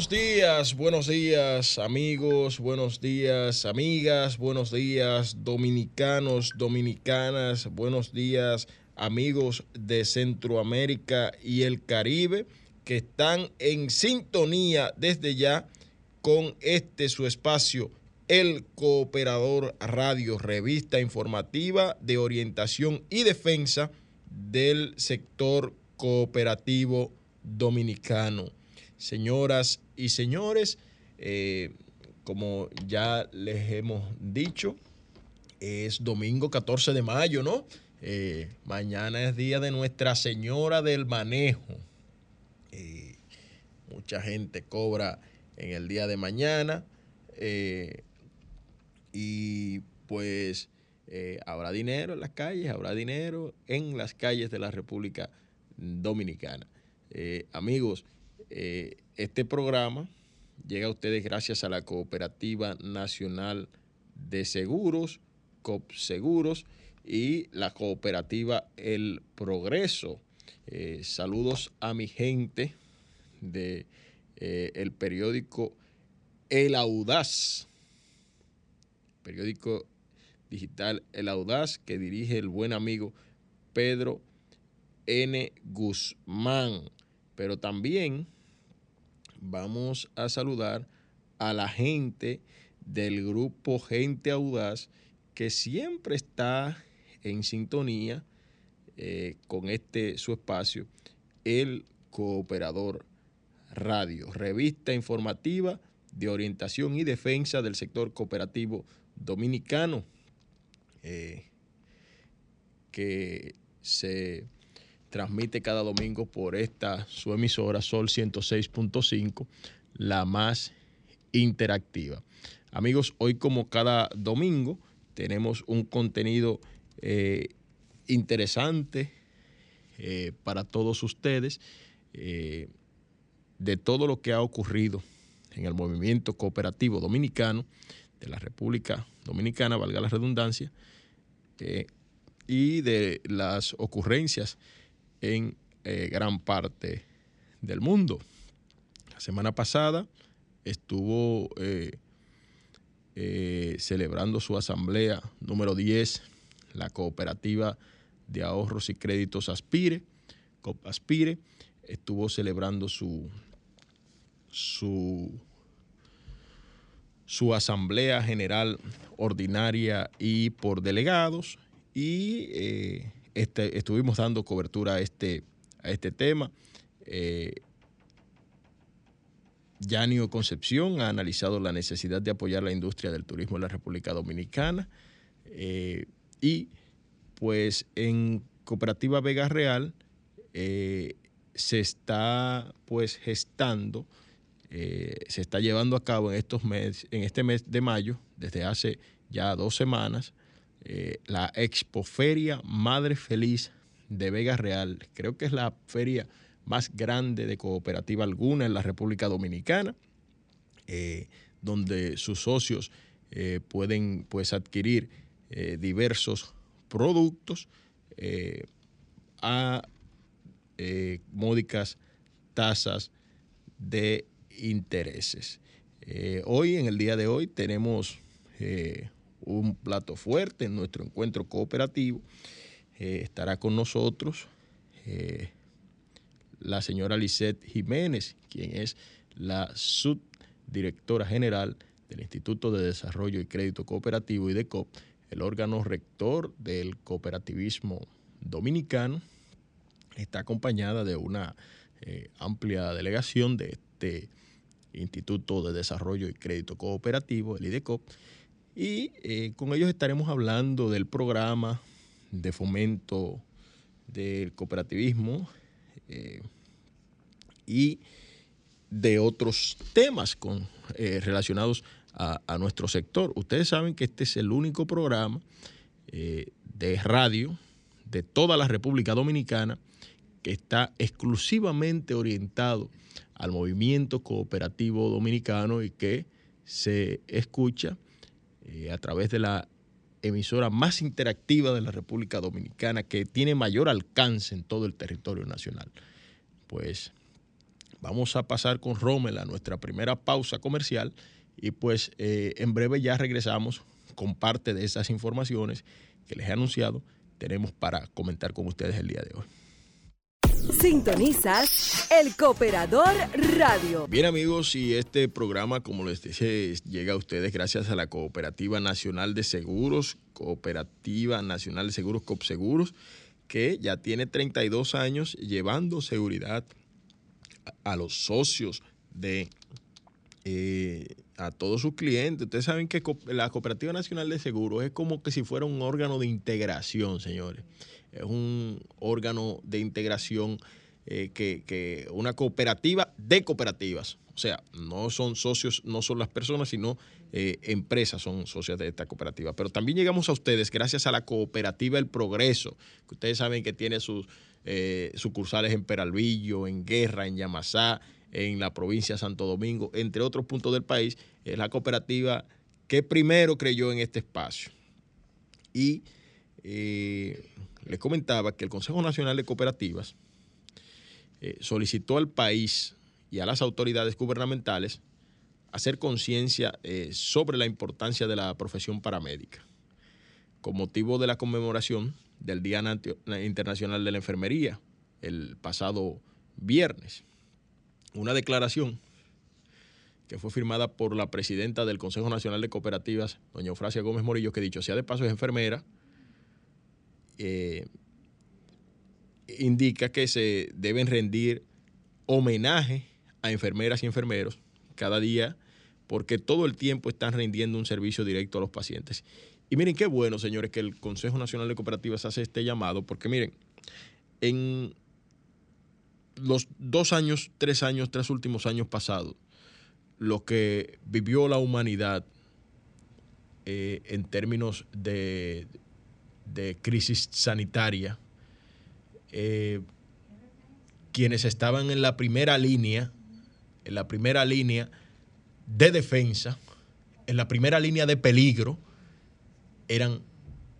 Buenos días, buenos días amigos, buenos días amigas, buenos días dominicanos, dominicanas, buenos días amigos de Centroamérica y el Caribe que están en sintonía desde ya con este su espacio, el Cooperador Radio, revista informativa de orientación y defensa del sector cooperativo dominicano. Señoras y señores, eh, como ya les hemos dicho, es domingo 14 de mayo, ¿no? Eh, mañana es día de Nuestra Señora del Manejo. Eh, mucha gente cobra en el día de mañana y pues habrá dinero en las calles, habrá dinero en las calles de la República Dominicana. amigos, eh, este programa llega a ustedes gracias a la Cooperativa Nacional de Seguros, COP Seguros, y la cooperativa El Progreso. Eh, saludos a mi gente de eh, el periódico El Audaz, periódico digital El Audaz que dirige el buen amigo Pedro N. Guzmán. Pero también vamos a saludar a la gente del grupo Gente Audaz que siempre está en sintonía eh, con este su espacio, el Cooperador Radio, revista informativa de orientación y defensa del sector cooperativo dominicano, eh, que se transmite cada domingo por esta su emisora Sol 106.5, la más interactiva. Amigos, hoy como cada domingo tenemos un contenido eh, interesante eh, para todos ustedes de todo lo que ha ocurrido en el movimiento cooperativo dominicano de la República Dominicana, valga la redundancia, y de las ocurrencias en gran parte del mundo. La semana pasada estuvo eh, eh, celebrando su asamblea número 10, la cooperativa de ahorros y créditos Aspire, Aspire, estuvo celebrando su, su, su asamblea general ordinaria y por delegados y eh, este, estuvimos dando cobertura a este, a este tema. Yanio Concepción ha analizado la necesidad de apoyar la industria del turismo en la República Dominicana eh, y pues en Cooperativa Vega Real eh, se está pues gestando, eh, se está llevando a cabo en, estos meses, en este mes de mayo, desde hace ya dos semanas, la Expoferia Madre Feliz de Vega Real. Creo que es la feria más grande de cooperativa alguna en la República Dominicana, eh, donde sus socios eh, pueden pues, adquirir eh, diversos productos a módicas tasas de intereses. hoy, en el día de hoy, tenemos un plato fuerte en nuestro encuentro cooperativo. estará con nosotros la señora Lisette Jiménez, quien es la subdirectora general del Instituto de Desarrollo y Crédito Cooperativo y de COP, el órgano rector del cooperativismo dominicano. Está acompañada de una eh, amplia delegación de este Instituto de Desarrollo y Crédito Cooperativo, el IDECOP, y eh, con ellos estaremos hablando del programa de fomento del cooperativismo eh, y de otros temas eh, relacionados a, nuestro sector. Ustedes saben que este es el único programa de radio de toda la República Dominicana que está exclusivamente orientado al movimiento cooperativo dominicano y que se escucha a través de la emisora más interactiva de la República Dominicana, que tiene mayor alcance en todo el territorio nacional. Pues vamos a pasar con Rommel a nuestra primera pausa comercial y pues eh, en breve ya regresamos con parte de esas informaciones que les he anunciado tenemos para comentar con ustedes el día de hoy. Sintonizas El Cooperador Radio. Bien amigos, y este programa, como les dije, llega a ustedes gracias a la Cooperativa Nacional de Seguros, Cooperativa Nacional de Seguros COPSEGUROS, que ya tiene 32 años llevando seguridad a los socios de eh, a todos sus clientes. Ustedes saben que la Cooperativa Nacional de Seguros es como que si fuera un órgano de integración, señores es un órgano de integración eh, que, una cooperativa de cooperativas. O sea, no son socios, no son las personas, sino eh, empresas son socias de esta cooperativa. Pero también llegamos a ustedes gracias a la cooperativa El Progreso, que ustedes saben que tiene sus eh, sucursales en Peralvillo, en Guerra, en Yamasá, en la provincia de Santo Domingo, entre otros puntos del país. Es la cooperativa que primero creyó en este espacio. Y les comentaba que el Consejo Nacional de Cooperativas eh, solicitó al país y a las autoridades gubernamentales hacer conciencia eh, sobre la importancia de la profesión paramédica, con motivo de la conmemoración del Día Internacional de la Enfermería el pasado viernes. Una declaración que fue firmada por la presidenta del Consejo Nacional de Cooperativas, doña Eufrasia Gómez Morillo, que dicho sea de paso es enfermera, eh, indica que se deben rendir homenaje a enfermeras y enfermeros cada día porque todo el tiempo están rindiendo un servicio directo a los pacientes. Y miren qué bueno, señores, que el Consejo Nacional de Cooperativas hace este llamado, porque miren, en los dos años, tres años, tres últimos años pasados, lo que vivió la humanidad eh, en términos de, de crisis sanitaria, eh, quienes estaban en la primera línea, en la primera línea de defensa, en la primera línea de peligro, eran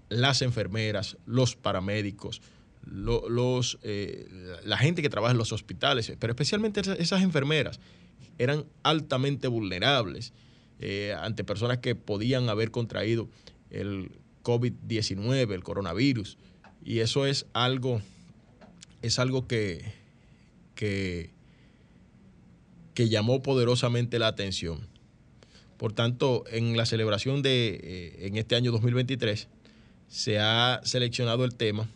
las enfermeras, los paramédicos, los, eh, la gente que trabaja en los hospitales, pero especialmente esas, enfermeras, eran altamente vulnerables eh, ante personas que podían haber contraído el COVID-19, el coronavirus. Y eso es algo, es algo que, que, que llamó poderosamente la atención. Por tanto, en la celebración de eh, en este año 2023 se ha seleccionado el tema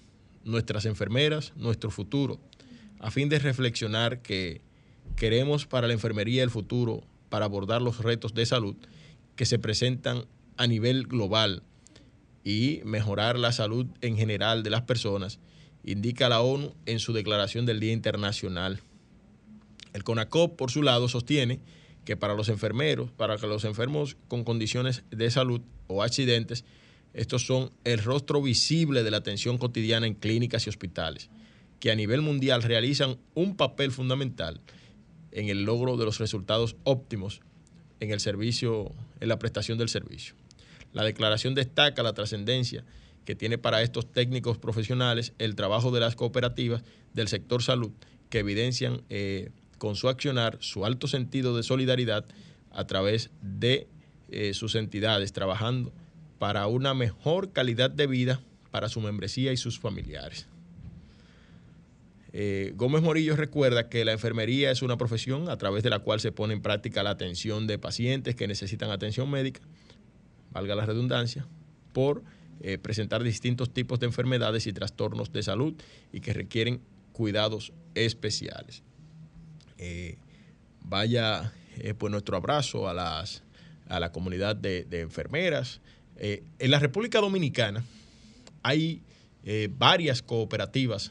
Nuestras enfermeras, nuestro futuro, a fin de reflexionar que queremos para la enfermería el futuro, para abordar los retos de salud que se presentan a nivel global y mejorar la salud en general de las personas, indica la ONU en su declaración del Día Internacional. El CONACOP, por su lado, sostiene que para los enfermeros, para los enfermos con condiciones de salud o accidentes, estos son el rostro visible de la atención cotidiana en clínicas y hospitales, que a nivel mundial realizan un papel fundamental en el logro de los resultados óptimos en el servicio, en la prestación del servicio. La declaración destaca la trascendencia que tiene para estos técnicos profesionales el trabajo de las cooperativas del sector salud, que evidencian eh, con su accionar su alto sentido de solidaridad a través de eh, sus entidades, trabajando para una mejor calidad de vida para su membresía y sus familiares. Eh, Gómez Morillo recuerda que la enfermería es una profesión a través de la cual se pone en práctica la atención de pacientes que necesitan atención médica, valga la redundancia, por eh, presentar distintos tipos de enfermedades y trastornos de salud y que requieren cuidados especiales. Eh, vaya pues nuestro abrazo a, las, a la comunidad de, enfermeras. en la República Dominicana hay varias cooperativas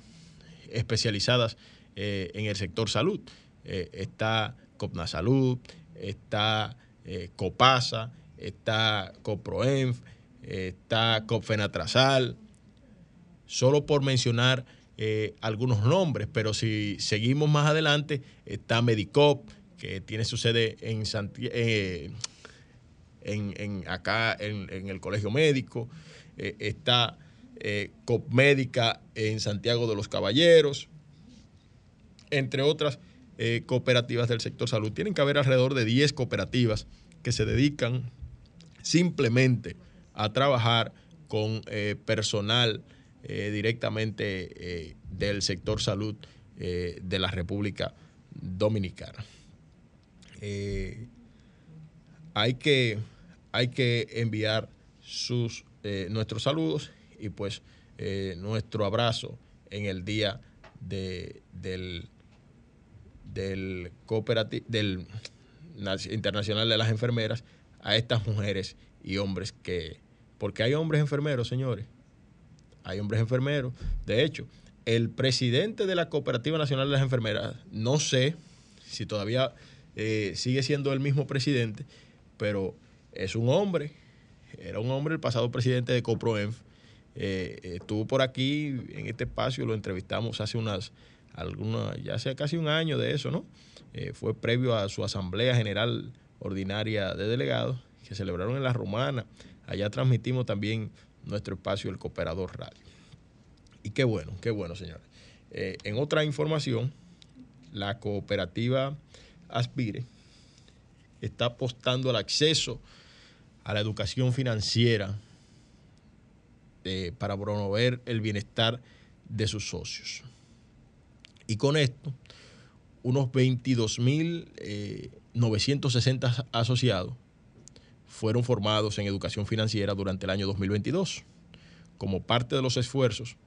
especializadas eh, en el sector salud. Eh, está Copna Salud, está eh, Copasa, está Coproenf, está Copfenatrazal, solo por mencionar algunos nombres, pero si seguimos más adelante, está Medicop, que tiene su sede en, en, acá en, el Colegio Médico, está eh, Copmédica en Santiago de los Caballeros, entre otras eh, cooperativas del sector salud. Tienen que haber alrededor de 10 cooperativas que se dedican simplemente a trabajar con eh, personal directamente del sector salud de la República Dominicana. hay, que, hay que enviar sus, nuestros saludos y pues eh, nuestro abrazo en el día del, del, del Internacional de las Enfermeras a estas mujeres y hombres que, porque hay hombres enfermeros, señores, hay hombres enfermeros. De hecho, el presidente de la Cooperativa Nacional de las Enfermeras, no sé si todavía eh, sigue siendo el mismo presidente, pero es un hombre, era un hombre el pasado presidente de Coproenf, eh, estuvo por aquí en este espacio, lo entrevistamos hace unas, algunas, ya hace casi un año de eso, ¿no? Eh, fue previo a su Asamblea General Ordinaria de Delegados, que celebraron en La Romana. Allá transmitimos también nuestro espacio, el Cooperador Radio. Y qué bueno, qué bueno, señores. Eh, en otra información, la cooperativa Aspire está apostando al acceso a la educación financiera eh, para promover el bienestar de sus socios. Y con esto, unos 22.960 eh, asociados fueron formados en educación financiera durante el año 2022, como parte de los esfuerzos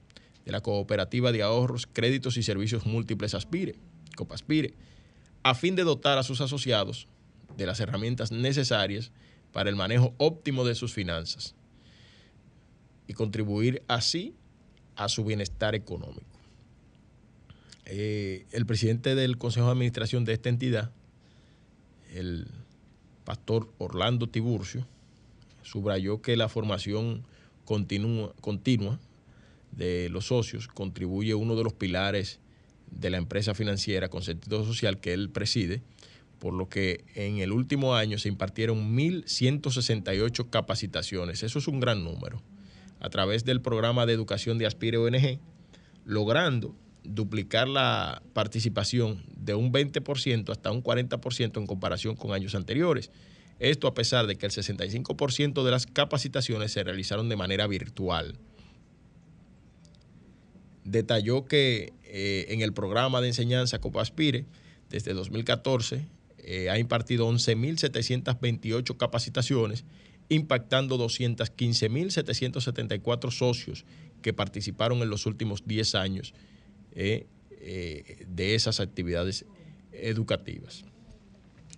de la Cooperativa de Ahorros, Créditos y Servicios Múltiples Aspire, Copaspire, a fin de dotar a sus asociados de las herramientas necesarias para el manejo óptimo de sus finanzas y contribuir así a su bienestar económico. Eh, el presidente del Consejo de Administración de esta entidad, el pastor Orlando Tiburcio, subrayó que la formación continua, continua de los socios contribuye uno de los pilares de la empresa financiera con sentido social que él preside, por lo que en el último año se impartieron 1.168 capacitaciones. Eso es un gran número. A través del programa de educación de Aspire ONG, logrando duplicar la participación de un 20% hasta un 40% en comparación con años anteriores. Esto a pesar de que el 65% de las capacitaciones se realizaron de manera virtual. Detalló que eh, en el programa de enseñanza Copaspire, desde 2014, eh, ha impartido 11.728 capacitaciones, impactando 215.774 socios que participaron en los últimos 10 años eh, de esas actividades educativas.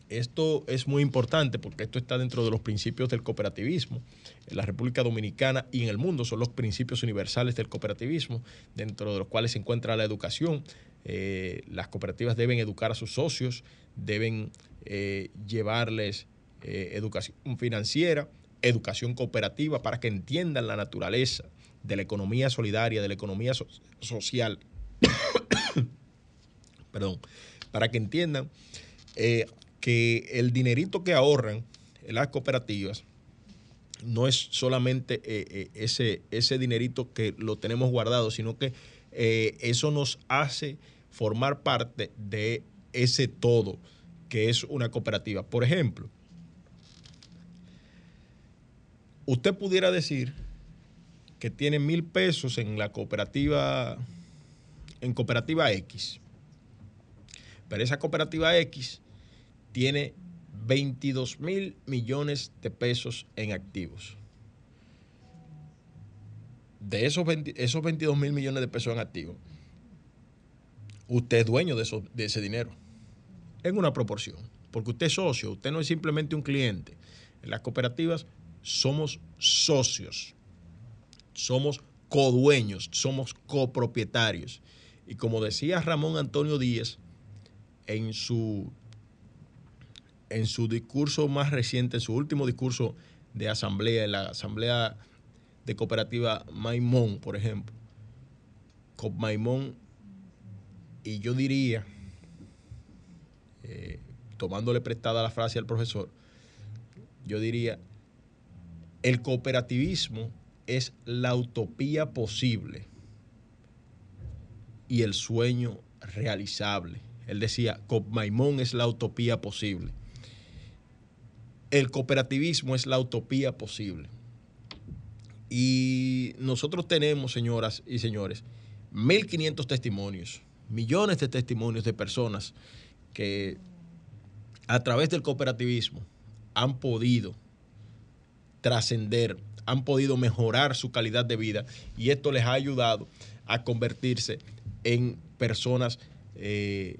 Esto es muy importante porque esto está dentro de los principios del cooperativismo. En la República Dominicana y en el mundo son los principios universales del cooperativismo, dentro de los cuales se encuentra la educación. Eh, las cooperativas deben educar a sus socios, deben eh, llevarles eh, educación financiera, educación cooperativa para que entiendan la naturaleza de la economía solidaria, de la economía social. Perdón, para que entiendan que el dinerito que ahorran las cooperativas no es solamente eh, eh, ese, ese dinerito que lo tenemos guardado, sino que eh, eso nos hace formar parte de ese todo que es una cooperativa. Por ejemplo, usted pudiera decir que tiene mil pesos en la cooperativa, en cooperativa X, pero esa cooperativa X tiene 22 mil millones de pesos en activos. De esos, esos 22 mil millones de pesos en activos, usted es dueño de, de ese dinero, en una proporción, porque usted es socio, usted no es simplemente un cliente. En las cooperativas somos socios, somos codueños, somos copropietarios. Y como decía Ramón Antonio Díaz en su en su discurso más reciente, en su último discurso de asamblea, en la asamblea de cooperativa Maimón, por ejemplo, Maimón, y yo diría, eh, tomándole prestada la frase al profesor, yo diría, el cooperativismo es la utopía posible y el sueño realizable. Él decía, Maimón es la utopía posible el cooperativismo es la utopía posible. Y nosotros tenemos, señoras y señores, 1.500 testimonios, millones de testimonios de personas que a través del cooperativismo han podido trascender, han podido mejorar su calidad de vida y esto les ha ayudado a convertirse en personas eh,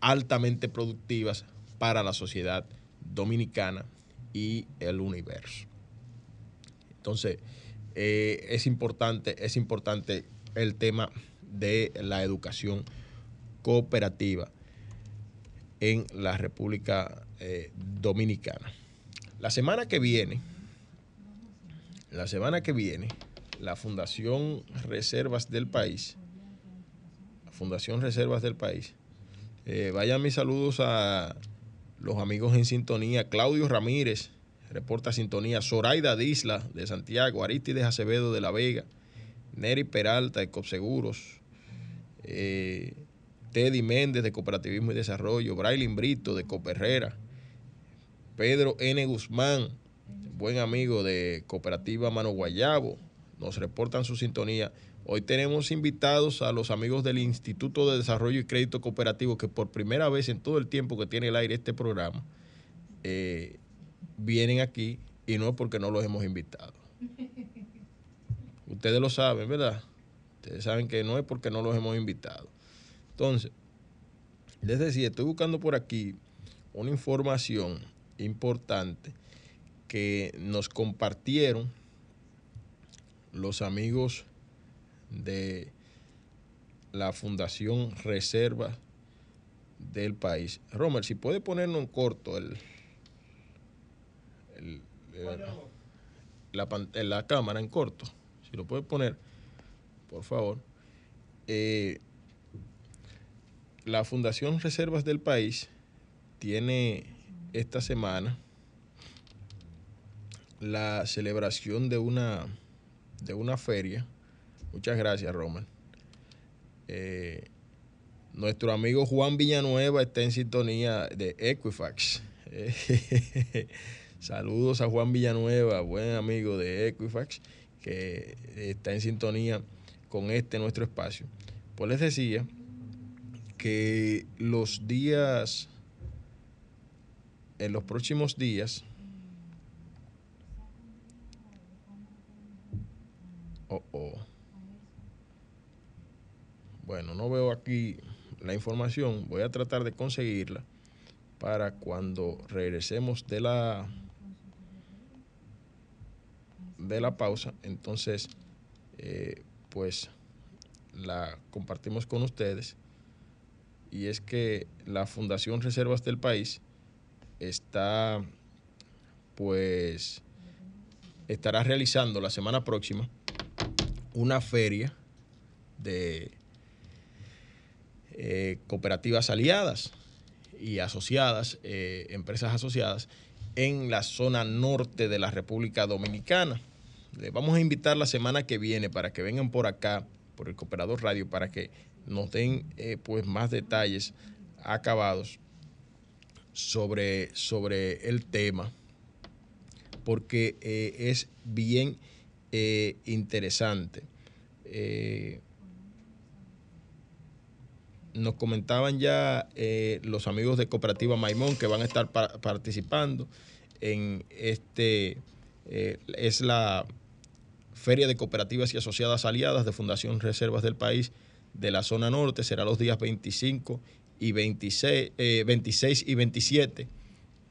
altamente productivas para la sociedad dominicana y el universo. Entonces, eh, es importante, es importante el tema de la educación cooperativa en la República eh, Dominicana. La semana que viene, la semana que viene, la Fundación Reservas del País, la Fundación Reservas del País, eh, vayan mis saludos a los amigos en sintonía, Claudio Ramírez, reporta sintonía, Zoraida Disla de Santiago, Aristides Acevedo de La Vega, Neri Peralta de Copseguros, eh, Teddy Méndez de Cooperativismo y Desarrollo, Brailin Brito de Coperrera, Pedro N. Guzmán, buen amigo de Cooperativa Mano Guayabo, nos reportan su sintonía. Hoy tenemos invitados a los amigos del Instituto de Desarrollo y Crédito Cooperativo que por primera vez en todo el tiempo que tiene el aire este programa eh, vienen aquí y no es porque no los hemos invitado. Ustedes lo saben, ¿verdad? Ustedes saben que no es porque no los hemos invitado. Entonces, les decía, estoy buscando por aquí una información importante que nos compartieron los amigos de la Fundación Reserva del país. Romer, si puede ponernos en corto el, la, la cámara en corto, si lo puede poner, por favor. Eh, la Fundación Reservas del País tiene esta semana la celebración de una, de una feria. Muchas gracias, Roman. Eh, nuestro amigo Juan Villanueva está en sintonía de Equifax. Saludos a Juan Villanueva, buen amigo de Equifax, que está en sintonía con este nuestro espacio. Pues les decía que los días, en los próximos días, oh, oh. Bueno, no veo aquí la información, voy a tratar de conseguirla para cuando regresemos de la de la pausa, entonces eh, pues la compartimos con ustedes y es que la Fundación Reservas del País está, pues, estará realizando la semana próxima una feria de eh, cooperativas aliadas y asociadas, eh, empresas asociadas, en la zona norte de la República Dominicana. Les vamos a invitar la semana que viene para que vengan por acá, por el Cooperador Radio, para que nos den eh, pues más detalles acabados sobre, sobre el tema, porque es bien eh, interesante. nos comentaban ya los amigos de Cooperativa Maimón que van a estar participando en este, es la Feria de Cooperativas y Asociadas Aliadas de Fundación Reservas del País de la zona norte será los días 25 y 26, 26 eh, y 27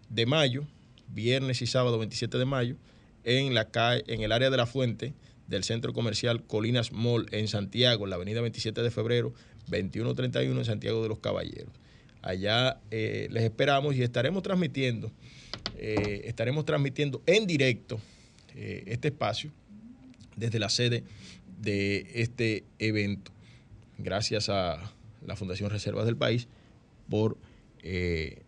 de mayo, viernes y sábado 27 de mayo, en, la calle, en el área de la fuente del centro comercial Colinas Mall en Santiago, en la avenida 27 de febrero, 2131 en Santiago de los Caballeros. Allá eh, les esperamos y estaremos transmitiendo, eh, estaremos transmitiendo en directo este espacio desde la sede de este evento gracias a la Fundación Reservas del País por eh,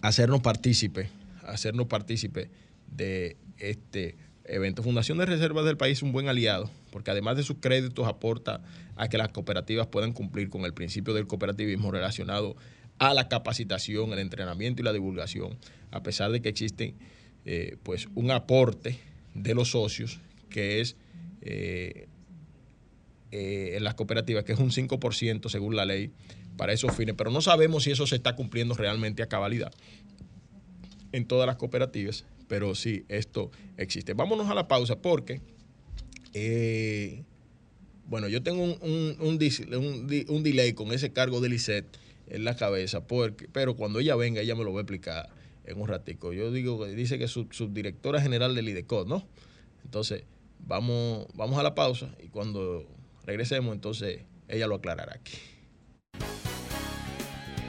hacernos partícipe, hacernos partícipe de este evento. Fundación de Reservas del País es un buen aliado, porque además de sus créditos aporta a que las cooperativas puedan cumplir con el principio del cooperativismo relacionado a la capacitación, el entrenamiento y la divulgación, a pesar de que existe eh, pues un aporte de los socios que es eh, eh, en las cooperativas, que es un 5% según la ley para esos fines, pero no sabemos si eso se está cumpliendo realmente a cabalidad en todas las cooperativas, pero sí, esto existe. Vámonos a la pausa porque, eh, bueno, yo tengo un, un, delay con ese cargo de Lisset en la cabeza, porque, pero cuando ella venga, ella me lo va a explicar en un ratico. Yo digo, dice que es subdirectora general del IDECOD, ¿no? Entonces, vamos, vamos a la pausa y cuando regresemos, entonces ella lo aclarará aquí.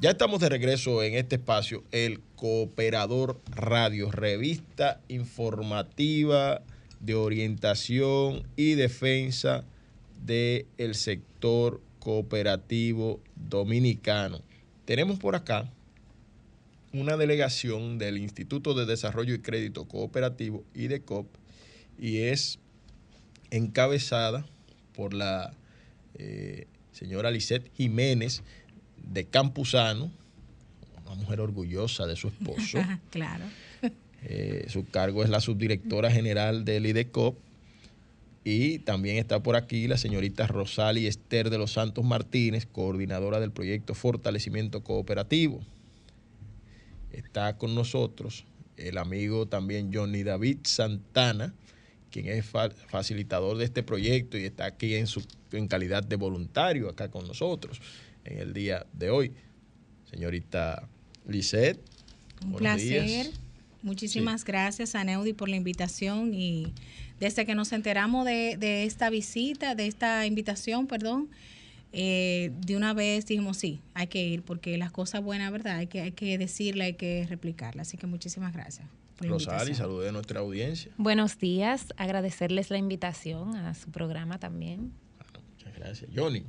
Ya estamos de regreso en este espacio, el Cooperador Radio, revista informativa de orientación y defensa del sector cooperativo dominicano. Tenemos por acá una delegación del Instituto de Desarrollo y Crédito Cooperativo, IDECOP, y es encabezada por la eh, señora Lisette Jiménez de Campuzano, una mujer orgullosa de su esposo. claro. Eh, su cargo es la subdirectora general del IDECOP. Y también está por aquí la señorita Rosali Esther de los Santos Martínez, coordinadora del proyecto Fortalecimiento Cooperativo. Está con nosotros el amigo también Johnny David Santana, quien es facilitador de este proyecto y está aquí en, su, en calidad de voluntario acá con nosotros en el día de hoy. Señorita Lisette. Un placer. Muchísimas gracias a Neudi por la invitación y desde que nos enteramos de, de esta visita, de esta invitación, perdón, eh, de una vez dijimos sí, hay que ir porque las cosas buenas, ¿verdad? Hay que, hay que decirla, hay que replicarla. Así que muchísimas gracias. Rosali, salude a nuestra audiencia. Buenos días, agradecerles la invitación a su programa también. muchas gracias. Johnny.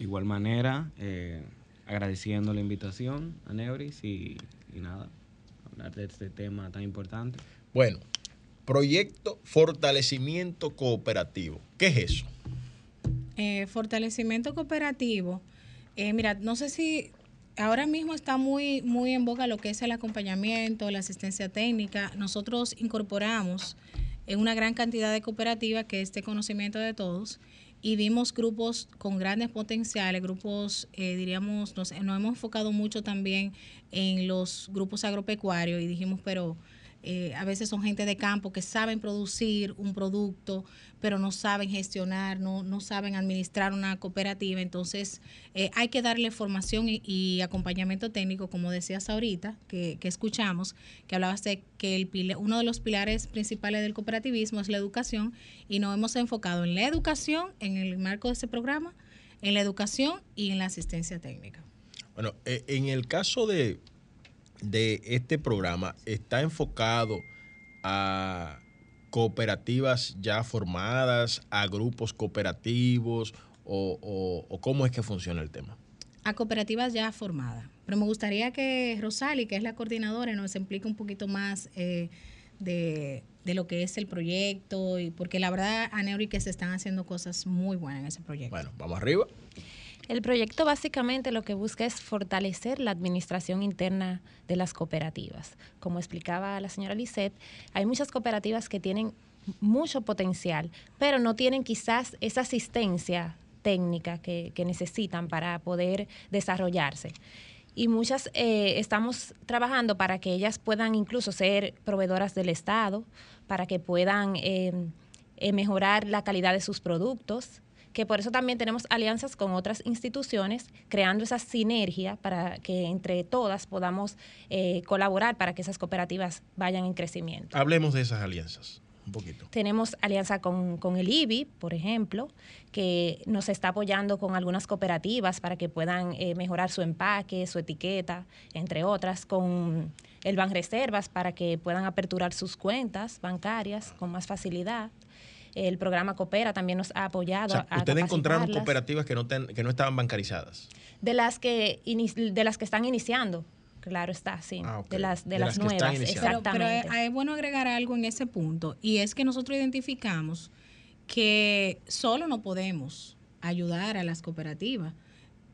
Igual manera, eh, agradeciendo la invitación a Neuris y, y nada, hablar de este tema tan importante. Bueno, proyecto fortalecimiento cooperativo. ¿Qué es eso? Eh, fortalecimiento cooperativo. Eh, mira, no sé si ahora mismo está muy, muy en boga lo que es el acompañamiento, la asistencia técnica. Nosotros incorporamos en una gran cantidad de cooperativas que este conocimiento de todos y vimos grupos con grandes potenciales, grupos, eh, diríamos, nos, nos, hemos enfocado mucho también en los grupos agropecuarios y dijimos, pero eh, a veces son gente de campo que saben producir un producto, pero no saben gestionar, no, no saben administrar una cooperativa. Entonces, eh, hay que darle formación y, acompañamiento técnico, como decías ahorita, que, escuchamos, que hablabas de que el, uno de los pilares principales del cooperativismo es la educación, y nos hemos enfocado en la educación, en el marco de ese programa, en la educación y en la asistencia técnica. Bueno, eh, en el caso de, de este programa está enfocado a cooperativas ya formadas, a grupos cooperativos o, cómo es que funciona el tema? A cooperativas ya formadas. Pero me gustaría que Rosali, que es la coordinadora, nos explique un poquito más eh, de, lo que es el proyecto, y porque la verdad, a Neuri que se están haciendo cosas muy buenas en ese proyecto. Bueno, vamos arriba. El proyecto básicamente lo que busca es fortalecer la administración interna de las cooperativas. Como explicaba la señora Lisette, hay muchas cooperativas que tienen mucho potencial, pero no tienen quizás esa asistencia técnica que, necesitan para poder desarrollarse. Y muchas eh, estamos trabajando para que ellas puedan incluso ser proveedoras del Estado, para que puedan eh, eh, mejorar la calidad de sus productos, que por eso también tenemos alianzas con otras instituciones, creando esa sinergia para que entre todas podamos eh, colaborar para que esas cooperativas vayan en crecimiento. Hablemos de esas alianzas. Un poquito. Tenemos alianza con, el IBI, por ejemplo, que nos está apoyando con algunas cooperativas para que puedan eh, mejorar su empaque, su etiqueta, entre otras, con el Banreservas para que puedan aperturar sus cuentas bancarias con más facilidad. El programa Coopera también nos ha apoyado. ¿Ustedes encontraron cooperativas que no, que no estaban bancarizadas? De las que, de las que están iniciando. Claro está, sí. Ah, de las, de, las, nuevas, exactamente. Pero, es bueno agregar algo en ese punto, y es que nosotros identificamos que solo no podemos ayudar a las cooperativas.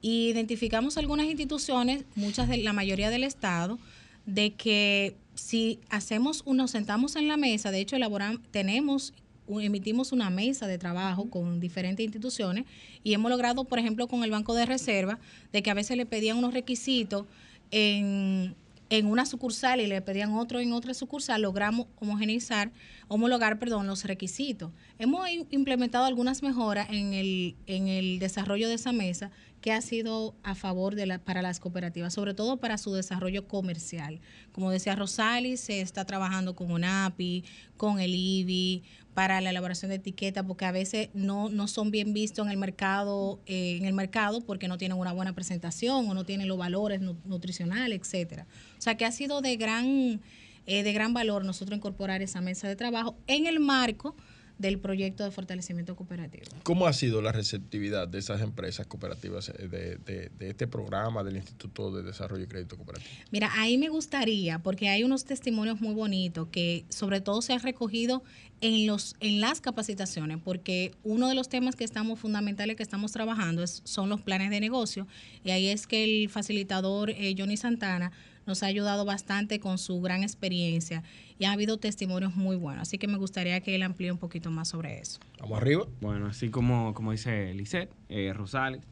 Y identificamos algunas instituciones, muchas de la mayoría del Estado, de que si hacemos, nos sentamos en la mesa, de hecho elaboramos, tenemos emitimos una mesa de trabajo con diferentes instituciones y hemos logrado, por ejemplo, con el Banco de Reserva, de que a veces le pedían unos requisitos en, en una sucursal y le pedían otro en otra sucursal, logramos homogeneizar, homologar, perdón, los requisitos. Hemos implementado algunas mejoras en el, en el desarrollo de esa mesa que ha sido a favor de la, para las cooperativas, sobre todo para su desarrollo comercial. Como decía Rosali, se está trabajando con UNAPI, con el IBI, para la elaboración de etiquetas, porque a veces no, no son bien vistos en el mercado, eh, en el mercado porque no tienen una buena presentación o no tienen los valores nutricionales, etcétera. O sea que ha sido de gran, eh, de gran valor nosotros incorporar esa mesa de trabajo en el marco del proyecto de fortalecimiento cooperativo. ¿Cómo ha sido la receptividad de esas empresas cooperativas eh, de, de, este programa del Instituto de Desarrollo y Crédito Cooperativo? Mira, ahí me gustaría, porque hay unos testimonios muy bonitos que sobre todo se han recogido en, los, en las capacitaciones, porque uno de los temas que estamos fundamentales que estamos trabajando es, son los planes de negocio, y ahí es que el facilitador eh, Johnny Santana nos ha ayudado bastante con su gran experiencia y ha habido testimonios muy buenos. Así que me gustaría que él amplíe un poquito más sobre eso. Vamos arriba. Bueno, así como, como dice Lisette, eh, Rosales,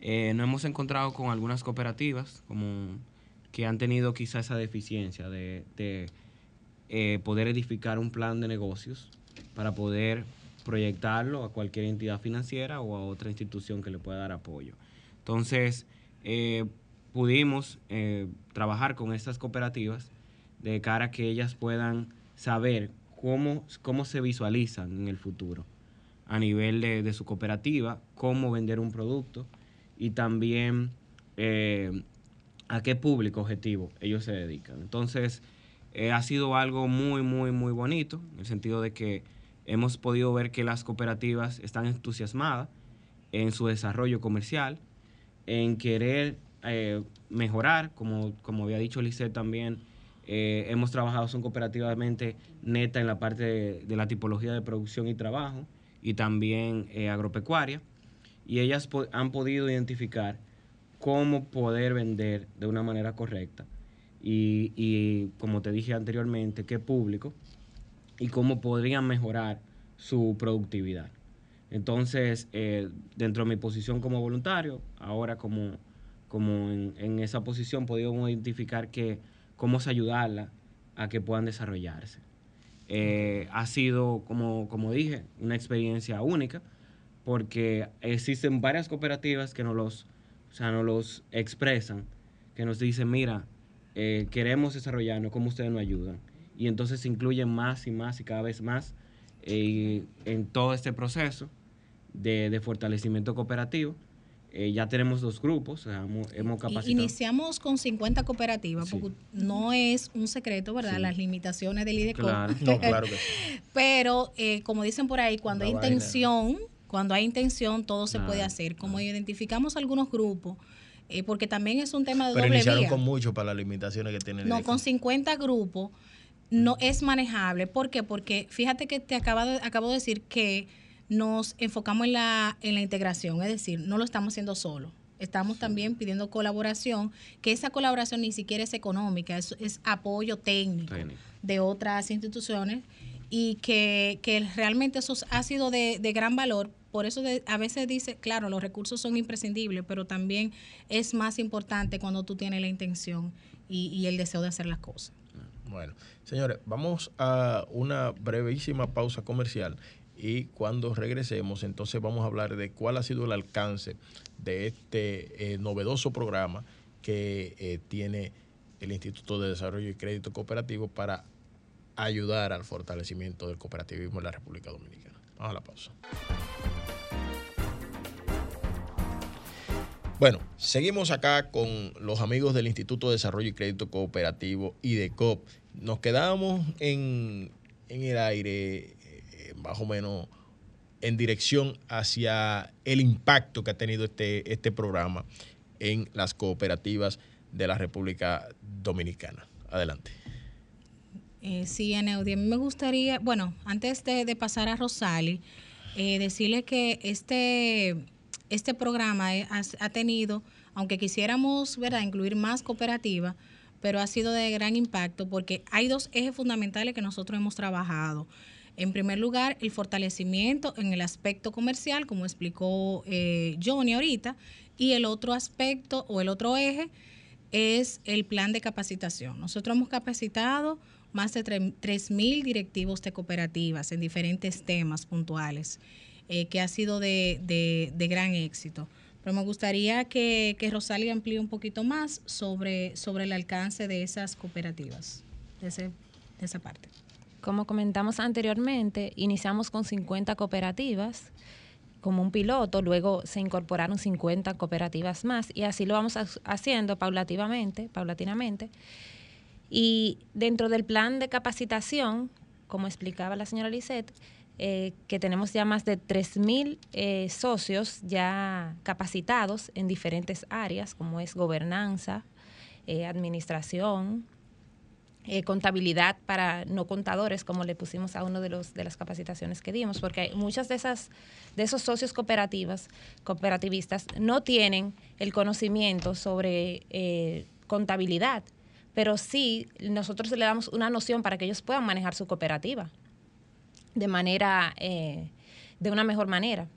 eh, nos hemos encontrado con algunas cooperativas como que han tenido quizá esa deficiencia de, eh, poder edificar un plan de negocios para poder proyectarlo a cualquier entidad financiera o a otra institución que le pueda dar apoyo. Entonces, eh, pudimos eh, trabajar con estas cooperativas de cara a que ellas puedan saber cómo, cómo se visualizan en el futuro a nivel de, su cooperativa, cómo vender un producto y también eh, a qué público objetivo ellos se dedican. Entonces, ha sido algo muy, muy, muy bonito, en el sentido de que hemos podido ver que las cooperativas están entusiasmadas en su desarrollo comercial, en querer eh, mejorar, como, como había dicho Lisset también, eh, hemos trabajado son cooperativamente neta en la parte de, la tipología de producción y trabajo y también eh, agropecuaria, y ellas han podido identificar cómo poder vender de una manera correcta y, y como te dije anteriormente, qué público y cómo podrían mejorar su productividad. Entonces, dentro de mi posición como voluntario, ahora como, como en, esa posición, podemos identificar que cómo ayudarla a que puedan desarrollarse. Eh, ha sido, como, como dije, una experiencia única porque existen varias cooperativas que nos los, o sea, nos los expresan, que nos dicen, mira, eh, queremos desarrollarnos, ¿cómo ustedes nos ayudan? y entonces se incluyen más y más y cada vez más eh, en todo este proceso de, fortalecimiento cooperativo. Eh, ya tenemos dos grupos, hemos, capacitado. Iniciamos con 50 cooperativas, porque no es un secreto, ¿verdad? Las limitaciones del IDECO. Claro. no, claro que sí. Pero, eh, como dicen por ahí, cuando hay intención, cuando hay intención, todo se puede hacer. Como identificamos algunos grupos, porque también es un tema de Pero iniciaron con mucho para las limitaciones que tienen. No, con 50 grupos no es manejable. ¿Por qué? Porque fíjate que te acabo de, acabo de decir que nos enfocamos en la, en la integración, es decir, no lo estamos haciendo solo. Estamos también pidiendo colaboración, que esa colaboración ni siquiera es económica, es, es apoyo técnico, de otras instituciones y que, que, realmente eso ha sido de, de gran valor. Por eso a veces dice, claro, los recursos son imprescindibles, pero también es más importante cuando tú tienes la intención y, y el deseo de hacer las cosas. Bueno, señores, vamos a una brevísima pausa comercial y cuando regresemos entonces vamos a hablar de cuál ha sido el alcance de este eh, novedoso programa que eh, tiene el Instituto de Desarrollo y Crédito Cooperativo para ayudar al fortalecimiento del cooperativismo en la República Dominicana. Vamos a la pausa. Bueno, seguimos acá con los amigos del Instituto de Desarrollo y Crédito Cooperativo IDECOP nos quedamos en, el aire, más o menos en dirección hacia el impacto que ha tenido este, este programa en las cooperativas de la República Dominicana. Adelante. Eh, sí, Aneudi, a mí me gustaría, bueno, antes de, pasar a Rosali, eh, decirle que este, este programa ha, tenido, aunque quisiéramos ¿verdad? incluir más cooperativas, pero ha sido de gran impacto porque hay dos ejes fundamentales que nosotros hemos trabajado. En primer lugar, el fortalecimiento en el aspecto comercial, como explicó eh, Johnny ahorita, y el otro aspecto o el otro eje es el plan de capacitación. Nosotros hemos capacitado más de 3.000 directivos de cooperativas en diferentes temas puntuales, eh, que ha sido de gran éxito. Pero me gustaría que, que amplíe un poquito más sobre, sobre el alcance de esas cooperativas, de, ese, de esa parte. Como comentamos anteriormente, iniciamos con 50 cooperativas como un piloto, luego se incorporaron 50 cooperativas más y así lo vamos haciendo paulativamente, paulatinamente. Y dentro del plan de capacitación, como explicaba la señora Lisette, eh, que tenemos ya más de 3.000 eh, socios ya capacitados en diferentes áreas, como es gobernanza, eh, administración, contabilidad para no contadores, como le pusimos a uno de, los, de las capacitaciones que dimos, porque muchas de, esas, de esos socios cooperativas, cooperativistas no tienen el conocimiento sobre contabilidad, pero sí nosotros le damos una noción para que ellos puedan manejar su cooperativa de manera, eh, de una mejor manera.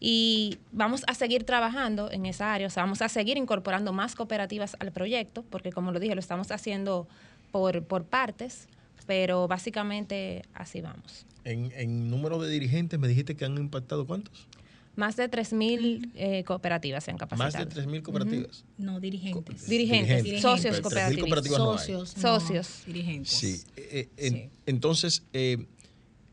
Y vamos a seguir trabajando en esa área, o sea, vamos a seguir incorporando más cooperativas al proyecto, porque como lo dije, lo estamos haciendo por, por partes, pero básicamente así vamos. en, en número de dirigentes, me dijiste que han impactado cuántos? Más de 3.000 eh, cooperativas se han Más capacitado. de 3.000 cooperativas. No, dirigentes. Dirigentes, Dirigentes. socios Pero 3.000 cooperativos. cooperativas no hay. Socios. no, Socios. dirigentes. Sí. eh, en- Sí. Entonces, eh,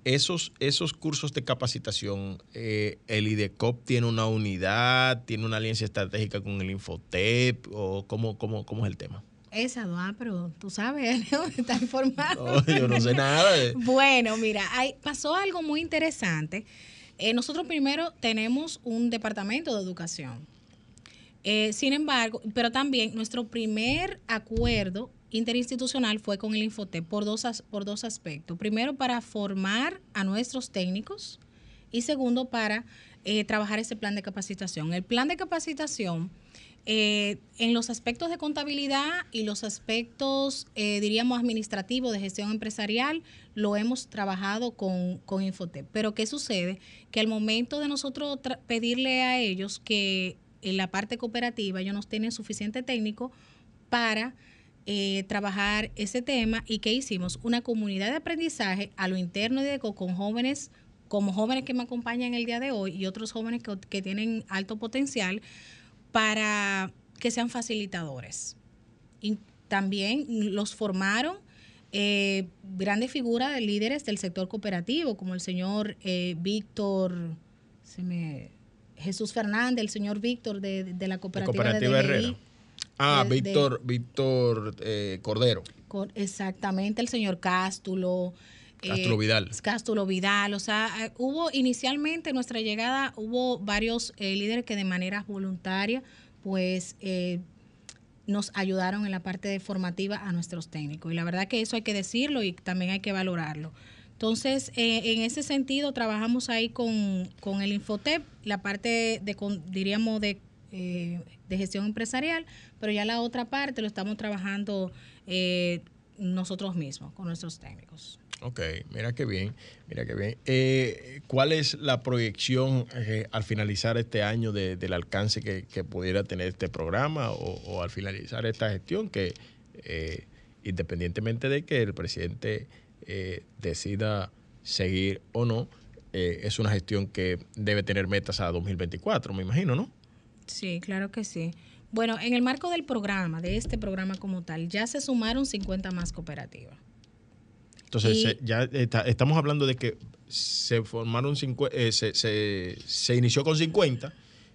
esos, esos cursos de capacitación, eh, el IDECOP tiene una unidad, tiene una alianza estratégica con el Infotep, o cómo, cómo, cómo es el tema. Esa, ah, pero tú sabes, está informado. No, yo no sé nada de... Bueno, mira, hay, pasó algo muy interesante. Eh, nosotros primero tenemos un departamento de educación. Eh, sin embargo, pero también nuestro primer acuerdo interinstitucional fue con el Infotep por dos, por dos aspectos. Primero, para formar a nuestros técnicos y segundo, para eh, trabajar ese plan de capacitación. El plan de capacitación, eh, en los aspectos de contabilidad y los aspectos, eh, diríamos, administrativos de gestión empresarial, lo hemos trabajado con, con Infotep. Pero ¿qué sucede? Que al momento de nosotros pedirle a ellos que en la parte cooperativa ellos nos tienen suficiente técnico para eh, trabajar ese tema y que hicimos una comunidad de aprendizaje a lo interno de ECO con jóvenes como jóvenes que me acompañan el día de hoy y otros jóvenes que tienen alto potencial para que sean facilitadores. Y también los formaron eh, grandes figuras de líderes del sector cooperativo, como el señor eh, Víctor, se me, Jesús Fernández, el señor Víctor de, de la cooperativa, Cooperativa de DGI. Ah, de- de- Víctor, Víctor eh, Cordero. Exactamente, el señor Cástulo. Cástulo Vidal. Cástulo Vidal. O sea, eh, hubo inicialmente en nuestra llegada, hubo varios eh, líderes que de manera voluntaria, pues, eh, nos ayudaron en la parte de formativa a nuestros técnicos. Y la verdad que eso hay que decirlo y también hay que valorarlo. Entonces, eh, en ese sentido, trabajamos ahí con, con el Infotep, la parte de, con- diríamos, de, eh, de gestión empresarial, pero ya la otra parte lo estamos trabajando eh, nosotros mismos, con nuestros técnicos. Ok, mira qué bien, mira qué bien. Eh, ¿Cuál es la proyección eh, al finalizar este año de- del alcance que, pudiera tener este programa o, o al finalizar esta gestión que eh, independientemente de que el presidente eh, decida seguir o no, eh, es una gestión que debe tener metas a 2024, me imagino, ¿no? Sí, claro que sí. Bueno, en el marco del programa, de este programa como tal, ya se sumaron 50 más cooperativas. Entonces, Y- se- ya está- estamos hablando de que se formaron, cincue- eh, se, se- se inició con 50,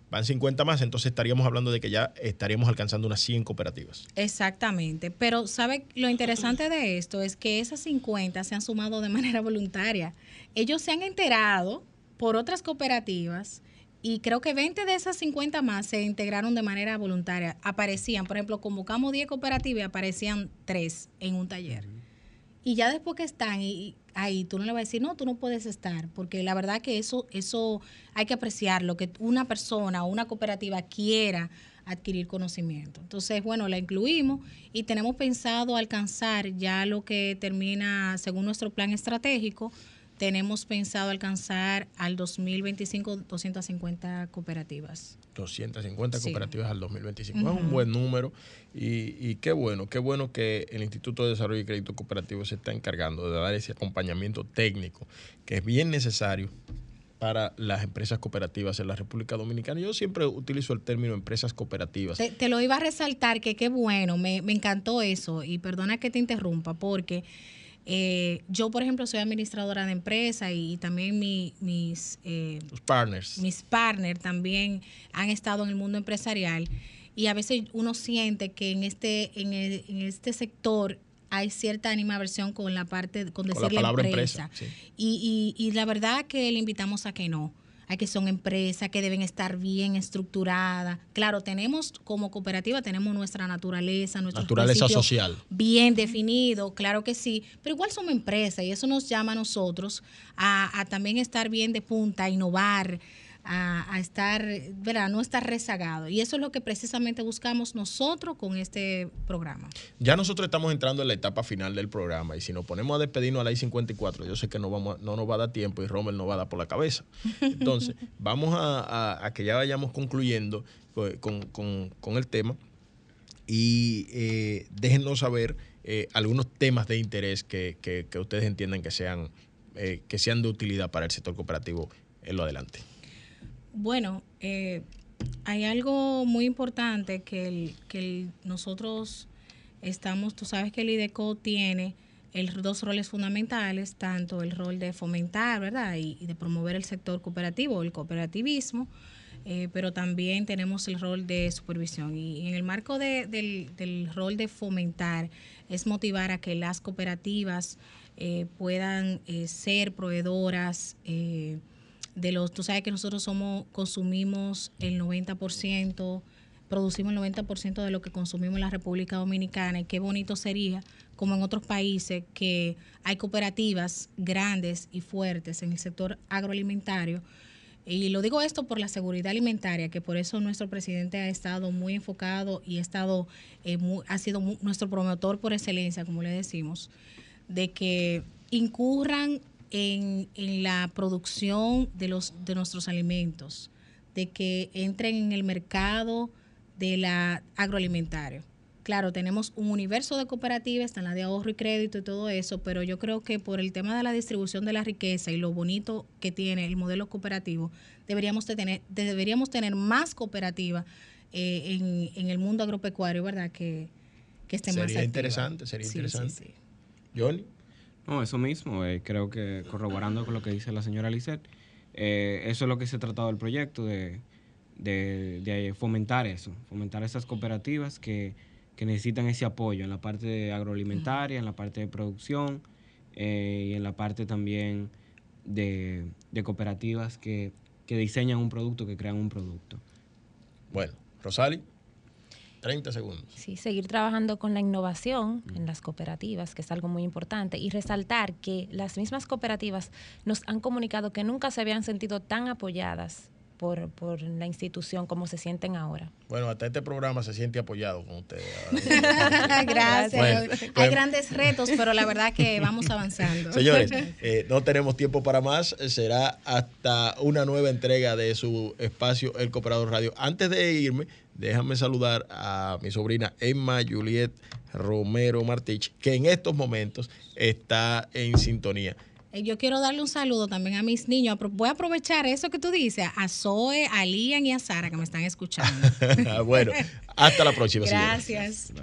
van 50 más, entonces estaríamos hablando de que ya estaríamos alcanzando unas 100 cooperativas. Exactamente, pero ¿sabe? Lo interesante de esto es que esas 50 se han sumado de manera voluntaria. Ellos se han enterado por otras cooperativas y creo que 20 de esas 50 más se integraron de manera voluntaria. Aparecían, por ejemplo, convocamos 10 cooperativas y aparecían 3 en un taller. Y ya después que están y- ahí, tú no le vas a decir, no, tú no puedes estar, porque la verdad que eso, eso hay que apreciarlo, que una persona o una cooperativa quiera adquirir conocimiento. Entonces, bueno, la incluimos y tenemos pensado alcanzar ya lo que termina, según nuestro plan estratégico, tenemos pensado alcanzar al 2025 250 cooperativas. 250 Sí. cooperativas al 2025. Es Ujú. un buen número y, y qué bueno, qué bueno que el Instituto de Desarrollo y Crédito Cooperativo se está encargando de dar ese acompañamiento técnico que es bien necesario para las empresas cooperativas en la República Dominicana. Yo siempre utilizo el término empresas cooperativas. Te, te lo iba a resaltar que qué bueno, me, me encantó eso y perdona que te interrumpa porque eh, yo, por ejemplo, soy administradora de empresa y, también mi- mis, eh, partners. mis partners también han estado en el mundo empresarial y a veces uno siente que en este, en, el- en este sector hay cierta animaversión con la parte, con Con la palabra empresa. empresa, sí. Y, y, y la verdad que le invitamos a que no, a que son empresas que deben estar bien estructuradas. Claro, tenemos como cooperativa, tenemos nuestra naturaleza, nuestros Naturaleza social. Bien definido, claro que sí, pero igual somos empresas y eso nos llama a nosotros a, a también estar bien de punta, a innovar, a, a estar, ¿verdad? No estar rezagado. Y eso es lo que precisamente buscamos nosotros con este programa. Ya nosotros estamos entrando en la etapa final del programa y si nos ponemos a despedirnos a la I-54, yo sé que no, vamos, a- no nos va a dar tiempo y Rommel nos va a dar por la cabeza. Entonces, vamos a, que ya vayamos concluyendo con, con- con el tema y eh, déjenos saber eh, algunos temas de interés que, que- que ustedes entiendan que sean eh, que sean de utilidad para el sector cooperativo en lo adelante. Bueno, eh, hay algo muy importante que, que nosotros estamos, tú sabes que el IDECO tiene el, dos roles fundamentales, tanto el rol de fomentar, ¿verdad? Y, de promover el sector cooperativo, el cooperativismo, eh, pero también tenemos el rol de supervisión. Y en el marco de, del, del, rol de fomentar es motivar a que las cooperativas eh, puedan eh, ser proveedoras eh, de los, tú sabes que nosotros somos, consumimos el 90%, producimos el 90% de lo que consumimos en la República Dominicana y qué bonito sería, como en otros países, que hay cooperativas grandes y fuertes en el sector agroalimentario. Y lo digo esto por la seguridad alimentaria, que por eso nuestro presidente ha estado muy enfocado y ha, estado, eh, ha sido nuestro promotor por excelencia, como le decimos, de que incurran en, en, la producción de, los, de nuestros alimentos, de que entren en el mercado de la agroalimentario. Claro, tenemos un universo de cooperativas, están las de ahorro y crédito y todo eso, pero yo creo que por el tema de la distribución de la riqueza y lo bonito que tiene el modelo cooperativo, deberíamos tener, deberíamos tener más cooperativas eh, en, en, el mundo agropecuario, ¿verdad? Que, que esté sería más interesante, sería sí, interesante. Sí, sí. Johnny. No, eso mismo, eh, creo que corroborando con lo que dice la señora Lisset, eh, eso es lo que se ha tratado del proyecto, de, de, de fomentar eso, fomentar esas cooperativas que que necesitan ese apoyo en la parte agroalimentaria, en la parte de producción eh, y en la parte también de, de cooperativas que, que, diseñan un producto, que crean un producto. Bueno, Rosali, 30 segundos. Sí, seguir trabajando con la innovación en las cooperativas, que es algo muy importante, y resaltar que las mismas cooperativas nos han comunicado que nunca se habían sentido tan apoyadas por, por, la institución como se sienten ahora. Bueno, hasta este programa se siente apoyado con ustedes. Gracias. Bueno, Hay pues, grandes retos, pero la verdad que vamos avanzando. Señores, eh, no tenemos tiempo para más. Será hasta una nueva entrega de su espacio El Cooperador Radio. Antes de irme, déjame saludar a mi sobrina Emma Juliet Romero Martich, que en estos momentos está en sintonía yo quiero darle un saludo también a mis niños. Voy a aprovechar eso que tú dices, a Zoe, a Lian y a Sara que me están escuchando. bueno, hasta la próxima. Gracias. Señora.